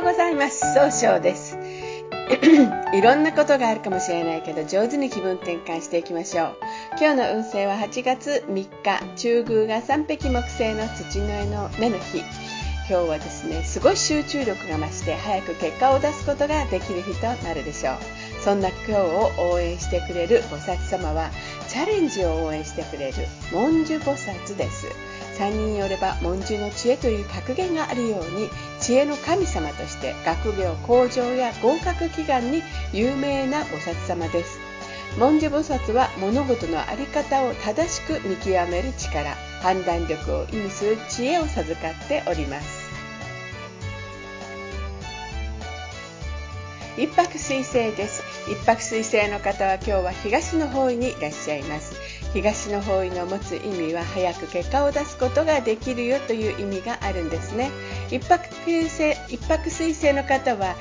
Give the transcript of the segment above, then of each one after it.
うございます。総称です。いろんなことがあるかもしれないけど上手に気分転換していきましょう。今日の運勢は8月3日中宮が三匹木星の土の絵の目の日。今日はですねすごい集中力が増して早く結果を出すことができる日となるでしょう。そんな今日を応援してくれる菩薩様はチャレンジを応援してくれる文殊菩薩です。3人によれば文殊の知恵という格言があるように知恵の神様として学業向上や合格祈願に有名な菩薩様です。文殊菩薩は物事の在り方を正しく見極める力判断力を意味する知恵を授かっております。一泊水星です。一泊水星の方は今日は東の方位にいらっしゃいます。東の方位の持つ意味は早く結果を出すことができるよという意味があるんですね。一泊水星一泊水星の方は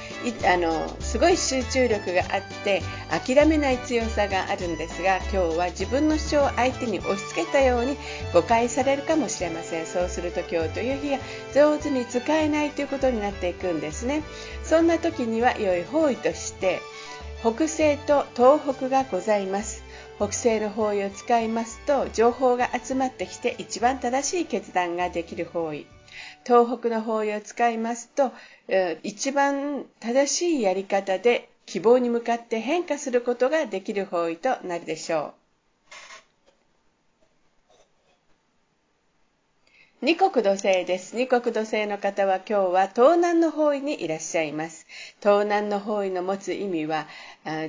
あのすごい集中力があって諦めない強さがあるんですが今日は自分の主張を相手に押し付けたように誤解されるかもしれません。そうすると今日という日が上手に使えないということになっていくんですね。そんな時には良い方位として北西と東北がございます。北西の方位を使いますと情報が集まってきて一番正しい決断ができる方位。東北の方位を使いますと一番正しいやり方で希望に向かって変化することができる方位となるでしょう。二国土星です。二国土星の方は今日は東南の方位にいらっしゃいます。東南の方位の持つ意味は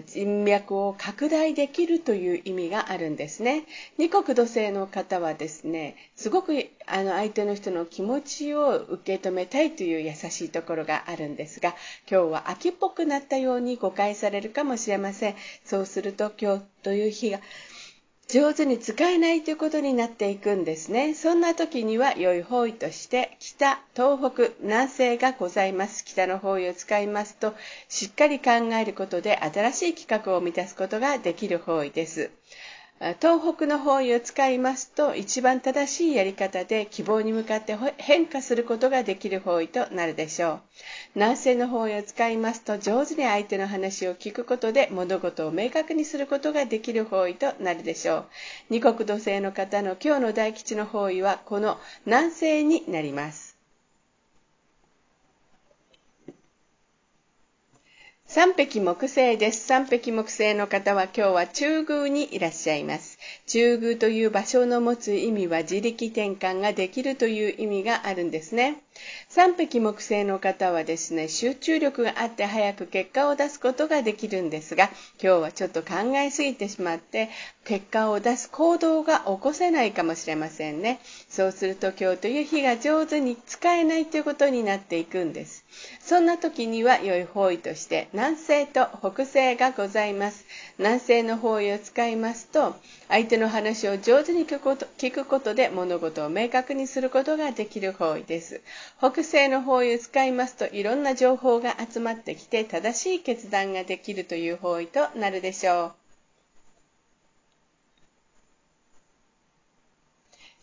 人脈を拡大できるという意味があるんですね。二国土星の方はですね、すごくあの相手の人の気持ちを受け止めたいという優しいところがあるんですが、今日は秋っぽくなったように誤解されるかもしれません。そうすると今日という日が上手に使えないということになっていくんですね。そんな時には良い方位として北、東北、南西がございます。北の方位を使いますとしっかり考えることで新しい企画を満たすことができる方位です。東北の方位を使いますと一番正しいやり方で希望に向かって変化することができる方位となるでしょう。南西の方位を使いますと上手に相手の話を聞くことで物事を明確にすることができる方位となるでしょう。二国土星の方の今日の大吉の方位はこの南西になります。三匹木星です。三匹木星の方は今日は中宮にいらっしゃいます。中宮という場所の持つ意味は自力転換ができるという意味があるんですね。三匹木星の方はですね、集中力があって早く結果を出すことができるんですが、今日はちょっと考えすぎてしまって、結果を出す行動が起こせないかもしれませんね。そうすると今日という日が上手に使えないということになっていくんです。そんな時には良い方位として南西と北西がございます。南西の方位を使いますと、相手の話を上手に聞くこと聞くことで物事を明確にすることができる方位です。北西の方位を使いますと、いろんな情報が集まってきて正しい決断ができるという方位となるでしょう。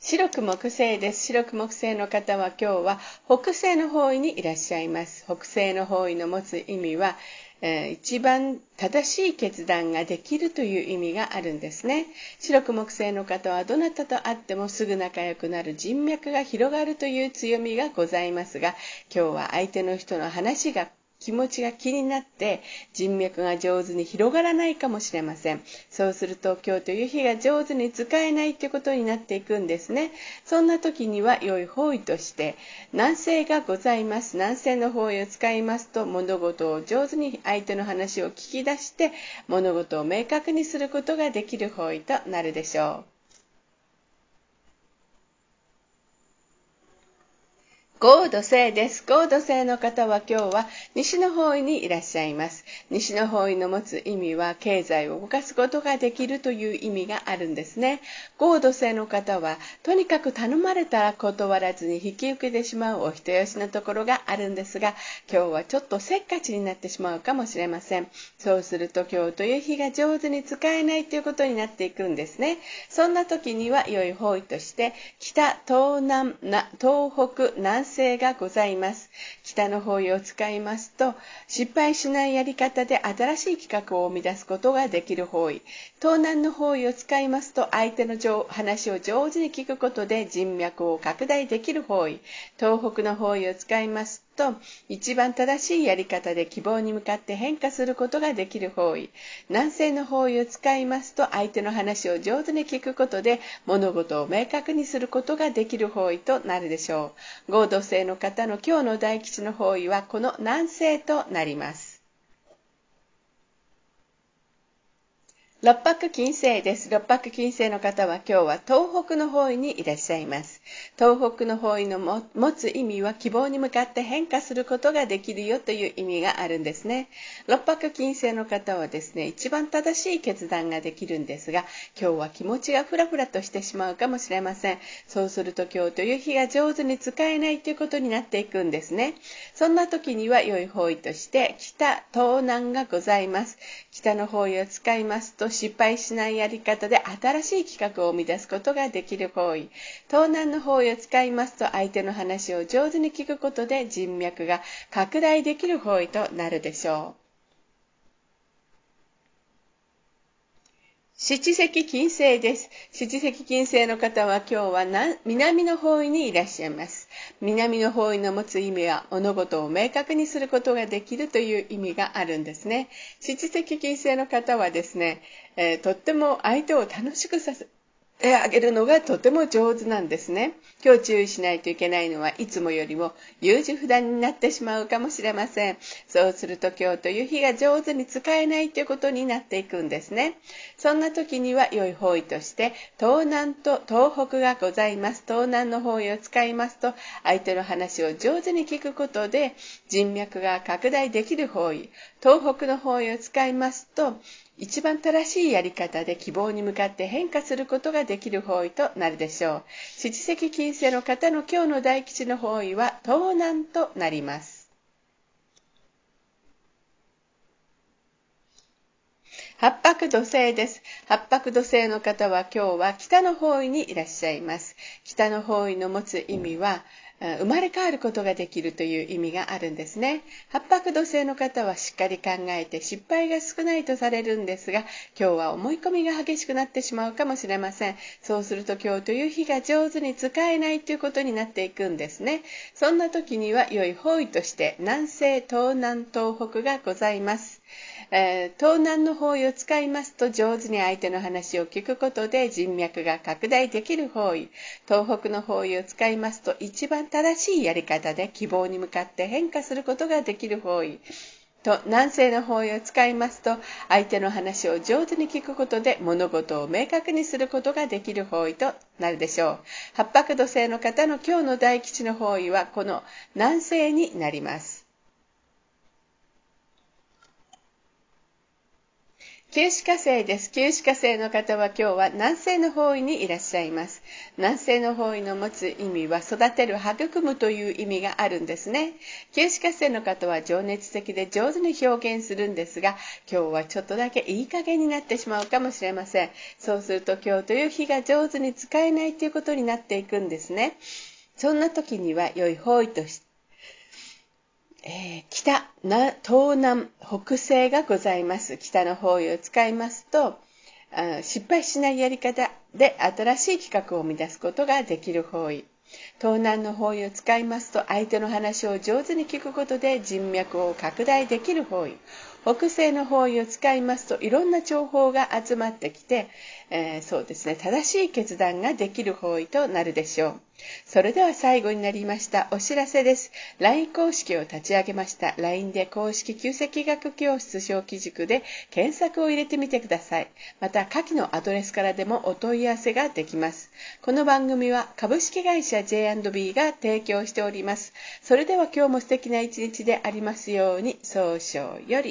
白く木星です。白く木星の方は今日は北西の方位にいらっしゃいます。北西の方位の持つ意味は、えー、一番正しい決断ができるという意味があるんですね。白く木星の方はどなたと会ってもすぐ仲良くなる人脈が広がるという強みがございますが、今日は相手の人の話が気持ちが気になって人脈が上手に広がらないかもしれません。そうすると今日という日が上手に使えないということになっていくんですね。そんな時には良い方位として南西がございます。南西の方位を使いますと物事を上手に相手の話を聞き出して物事を明確にすることができる方位となるでしょう。合土星です。合土星の方は今日は西の方位にいらっしゃいます。西の方位の持つ意味は経済を動かすことができるという意味があるんですね。合土星の方はとにかく頼まれたら断らずに引き受けてしまうお人よしのところがあるんですが、今日はちょっとせっかちになってしまうかもしれません。そうすると今日という日が上手に使えないということになっていくんですね。そんな時には良い方位として北、東南、東北、南性がございます。北の方位を使いますと、失敗しないやり方で新しい企画を生み出すことができる方位。東南の方位を使いますと、相手の話を上手に聞くことで人脈を拡大できる方位。東北の方位を使いますと、一番正しいやり方で希望に向かって変化することができる方位。南西の方位を使いますと、相手の話を上手に聞くことで物事を明確にすることができる方位となるでしょう。合同性の方の今日の大吉の方位はこの南西となります。六白金星です。六白金星の方は今日は東北の方位にいらっしゃいます。東北の方位の持つ意味は希望に向かって変化することができるよという意味があるんですね。六白金星の方はですね、一番正しい決断ができるんですが、今日は気持ちがふらふらとしてしまうかもしれません。そうすると今日という日が上手に使えないということになっていくんですね。そんな時には良い方位として北、東南がございます。北の方位を使いますと失敗しないやり方で新しい企画を生み出すことができる方位。東南の方位を使いますと相手の話を上手に聞くことで人脈が拡大できる方位となるでしょう。七石金星です。七石金星の方は今日は南の方位にいらっしゃいます。南の方位の持つ意味は物事を明確にすることができるという意味があるんですね。七石金星の方はですね、えー、とっても相手を楽しくさせ、手を挙げるのがとても上手なんですね。今日注意しないといけないのはいつもよりも優柔不断になってしまうかもしれません。そうすると今日という日が上手に使えないということになっていくんですね。そんな時には良い方位として東南と東北がございます。東南の方位を使いますと相手の話を上手に聞くことで人脈が拡大できる方位。東北の方位を使いますと一番正しいやり方で希望に向かって変化することができる方位となるでしょう。七石金星の方の今日の大吉の方位は東南となります。八白土星です。八白土星の方は今日は北の方位にいらっしゃいます。北の方位の持つ意味は、生まれ変わることができるという意味があるんですね。八白土星の方はしっかり考えて失敗が少ないとされるんですが、今日は思い込みが激しくなってしまうかもしれません。そうすると今日という日が上手に使えないということになっていくんですね。そんな時には良い方位として南西、東南、東北がございます。えー、東南の方位を使いますと上手に相手の話を聞くことで人脈が拡大できる方位。東北の方位を使いますと一番正しいやり方で希望に向かって変化することができる方位。と南西の方位を使いますと相手の話を上手に聞くことで物事を明確にすることができる方位となるでしょう。八白土星の方の今日の大吉の方位はこの南西になります。九死火星です。九死火星の方は今日は南西の方位にいらっしゃいます。南西の方位の持つ意味は育てる、育むという意味があるんですね。九死火星の方は情熱的で上手に表現するんですが、今日はちょっとだけいい加減になってしまうかもしれません。そうすると今日という日が上手に使えないということになっていくんですね。そんな時には良い方位としてえー、北な、東南、北西がございます。北の方位を使いますと、失敗しないやり方で新しい企画を生み出すことができる方位。東南の方位を使いますと相手の話を上手に聞くことで人脈を拡大できる方位。北西の方位を使いますといろんな情報が集まってきて、えー、そうですね、正しい決断ができる方位となるでしょう。それでは最後になりましたお知らせです。LINE 公式を立ち上げました。LINE で公式旧石学教室小規塾で検索を入れてみてください。また、下記のアドレスからでもお問い合わせができます。この番組は株式会社 J&B が提供しております。それでは今日も素敵な一日でありますように、早々より。